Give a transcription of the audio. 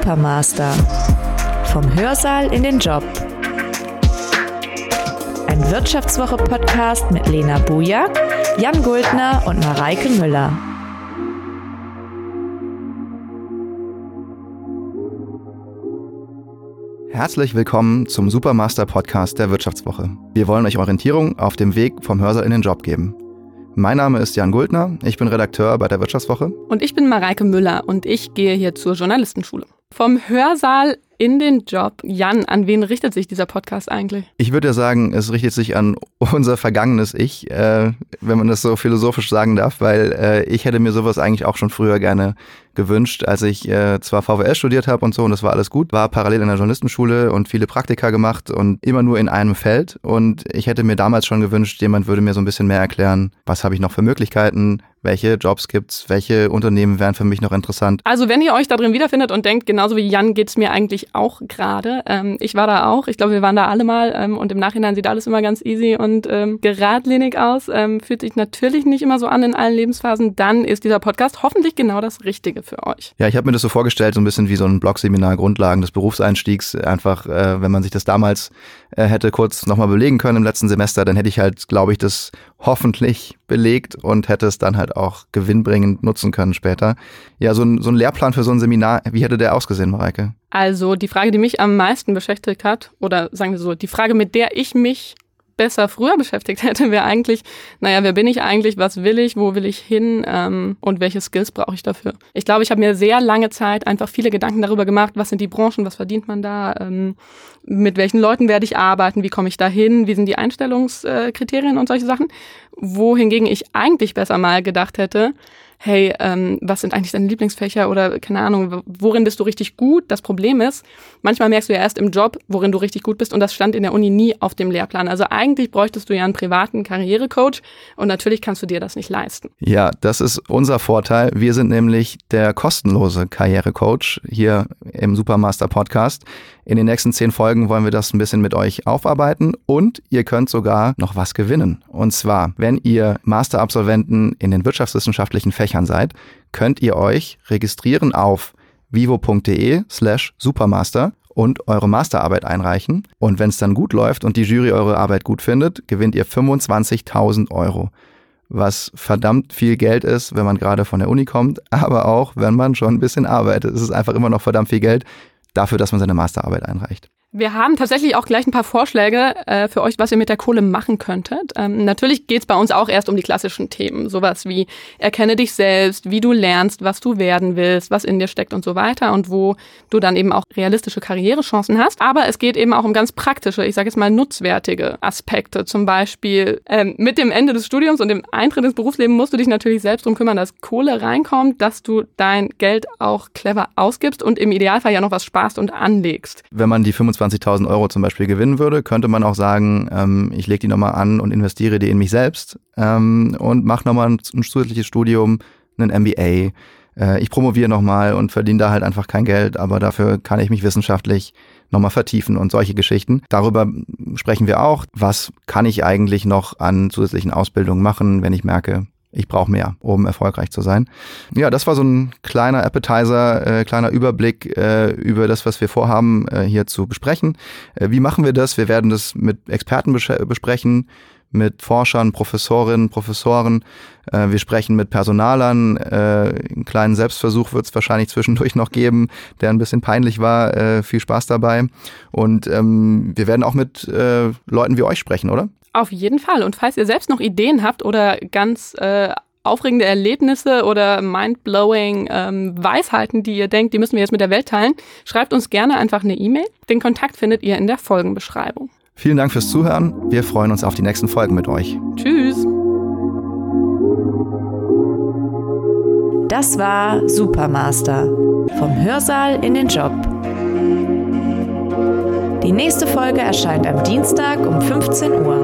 Supermaster. Vom Hörsaal in den Job. Ein Wirtschaftswoche-Podcast mit Lena Bujak, Jan Guldner und Mareike Müller. Herzlich willkommen zum Supermaster Podcast der Wirtschaftswoche. Wir wollen euch Orientierung auf dem Weg vom Hörsaal in den Job geben. Mein Name ist Jan Guldner, ich bin Redakteur bei der Wirtschaftswoche. Und ich bin Mareike Müller und ich gehe hier zur Journalistenschule. Vom Hörsaal in den Job. Jan, an wen richtet sich dieser Podcast eigentlich? Ich würde ja sagen, es richtet sich an unser vergangenes Ich, äh, wenn man das so philosophisch sagen darf, weil äh, ich hätte mir sowas eigentlich auch schon früher gerne gewünscht, als ich äh, zwar VWL studiert habe und so und das war alles gut, war parallel in der Journalistenschule und viele Praktika gemacht und immer nur in einem Feld und ich hätte mir damals schon gewünscht, jemand würde mir so ein bisschen mehr erklären, was habe ich noch für Möglichkeiten, welche Jobs gibt's, welche Unternehmen wären für mich noch interessant. Also wenn ihr euch da drin wiederfindet und denkt, genauso wie Jan geht's mir eigentlich auch gerade. Ähm, ich war da auch, ich glaube, wir waren da alle mal ähm, und im Nachhinein sieht alles immer ganz easy und ähm, geradlinig aus. Ähm, fühlt sich natürlich nicht immer so an in allen Lebensphasen. Dann ist dieser Podcast hoffentlich genau das Richtige für euch. Ja, ich habe mir das so vorgestellt, so ein bisschen wie so ein Blogseminar Grundlagen des Berufseinstiegs. Einfach, äh, wenn man sich das damals äh, hätte kurz nochmal belegen können im letzten Semester, dann hätte ich halt, glaube ich, das hoffentlich belegt und hätte es dann halt auch gewinnbringend nutzen können später. Ja, so ein, so ein Lehrplan für so ein Seminar, wie hätte der ausgesehen, Mareike? Also die Frage, die mich am meisten beschäftigt hat, oder sagen wir so, die Frage, mit der ich mich besser früher beschäftigt hätte, wäre eigentlich, naja, wer bin ich eigentlich, was will ich, wo will ich hin ähm, und welche Skills brauche ich dafür. Ich glaube, ich habe mir sehr lange Zeit einfach viele Gedanken darüber gemacht, was sind die Branchen, was verdient man da, ähm, mit welchen Leuten werde ich arbeiten, wie komme ich da hin, wie sind die Einstellungskriterien und solche Sachen. Wohingegen ich eigentlich besser mal gedacht hätte, hey, ähm, was sind eigentlich deine Lieblingsfächer oder keine Ahnung, worin bist du richtig gut? Das Problem ist, manchmal merkst du ja erst im Job, worin du richtig gut bist und das stand in der Uni nie auf dem Lehrplan. Also eigentlich bräuchtest du ja einen privaten Karrierecoach und natürlich kannst du dir das nicht leisten. Ja, das ist unser Vorteil. Wir sind nämlich der kostenlose Karrierecoach hier im Supermaster Podcast. In den nächsten zehn Folgen wollen wir das ein bisschen mit euch aufarbeiten und ihr könnt sogar noch was gewinnen. Und zwar, wenn ihr Masterabsolventen in den wirtschaftswissenschaftlichen Fächern seid, könnt ihr euch registrieren auf vivo.de slash supermaster und eure Masterarbeit einreichen. Und wenn es dann gut läuft und die Jury eure Arbeit gut findet, gewinnt ihr 25.000 Euro. Was verdammt viel Geld ist, wenn man gerade von der Uni kommt, aber auch, wenn man schon ein bisschen arbeitet. Es ist einfach immer noch verdammt viel Geld dafür, dass man seine Masterarbeit einreicht. Wir haben tatsächlich auch gleich ein paar Vorschläge äh, für euch, was ihr mit der Kohle machen könntet. Ähm, natürlich geht's bei uns auch erst um die klassischen Themen, sowas wie erkenne dich selbst, wie du lernst, was du werden willst, was in dir steckt und so weiter und wo du dann eben auch realistische Karrierechancen hast. Aber es geht eben auch um ganz praktische, ich sage jetzt mal nutzwertige Aspekte. Zum Beispiel ähm, mit dem Ende des Studiums und dem Eintritt ins Berufsleben musst du dich natürlich selbst drum kümmern, dass Kohle reinkommt, dass du dein Geld auch clever ausgibst und im Idealfall ja noch was sparst und anlegst. Wenn man die 25 20.000 Euro zum Beispiel gewinnen würde, könnte man auch sagen, ähm, ich lege die nochmal an und investiere die in mich selbst ähm, und mache nochmal ein, ein zusätzliches Studium, einen MBA. Äh, ich promoviere nochmal und verdiene da halt einfach kein Geld, aber dafür kann ich mich wissenschaftlich nochmal vertiefen und solche Geschichten. Darüber sprechen wir auch. Was kann ich eigentlich noch an zusätzlichen Ausbildungen machen, wenn ich merke, ich brauche mehr, um erfolgreich zu sein. Ja, das war so ein kleiner Appetizer, äh, kleiner Überblick äh, über das, was wir vorhaben, äh, hier zu besprechen. Äh, wie machen wir das? Wir werden das mit Experten besprechen, mit Forschern, Professorinnen, Professoren. Äh, wir sprechen mit Personalern. Äh, einen kleinen Selbstversuch wird es wahrscheinlich zwischendurch noch geben, der ein bisschen peinlich war. Äh, viel Spaß dabei. Und ähm, wir werden auch mit äh, Leuten wie euch sprechen, oder? Auf jeden Fall. Und falls ihr selbst noch Ideen habt oder ganz äh, aufregende Erlebnisse oder mindblowing ähm, Weisheiten, die ihr denkt, die müssen wir jetzt mit der Welt teilen, schreibt uns gerne einfach eine E-Mail. Den Kontakt findet ihr in der Folgenbeschreibung. Vielen Dank fürs Zuhören. Wir freuen uns auf die nächsten Folgen mit euch. Tschüss. Das war Supermaster. Vom Hörsaal in den Job. Die nächste Folge erscheint am Dienstag um 15 Uhr.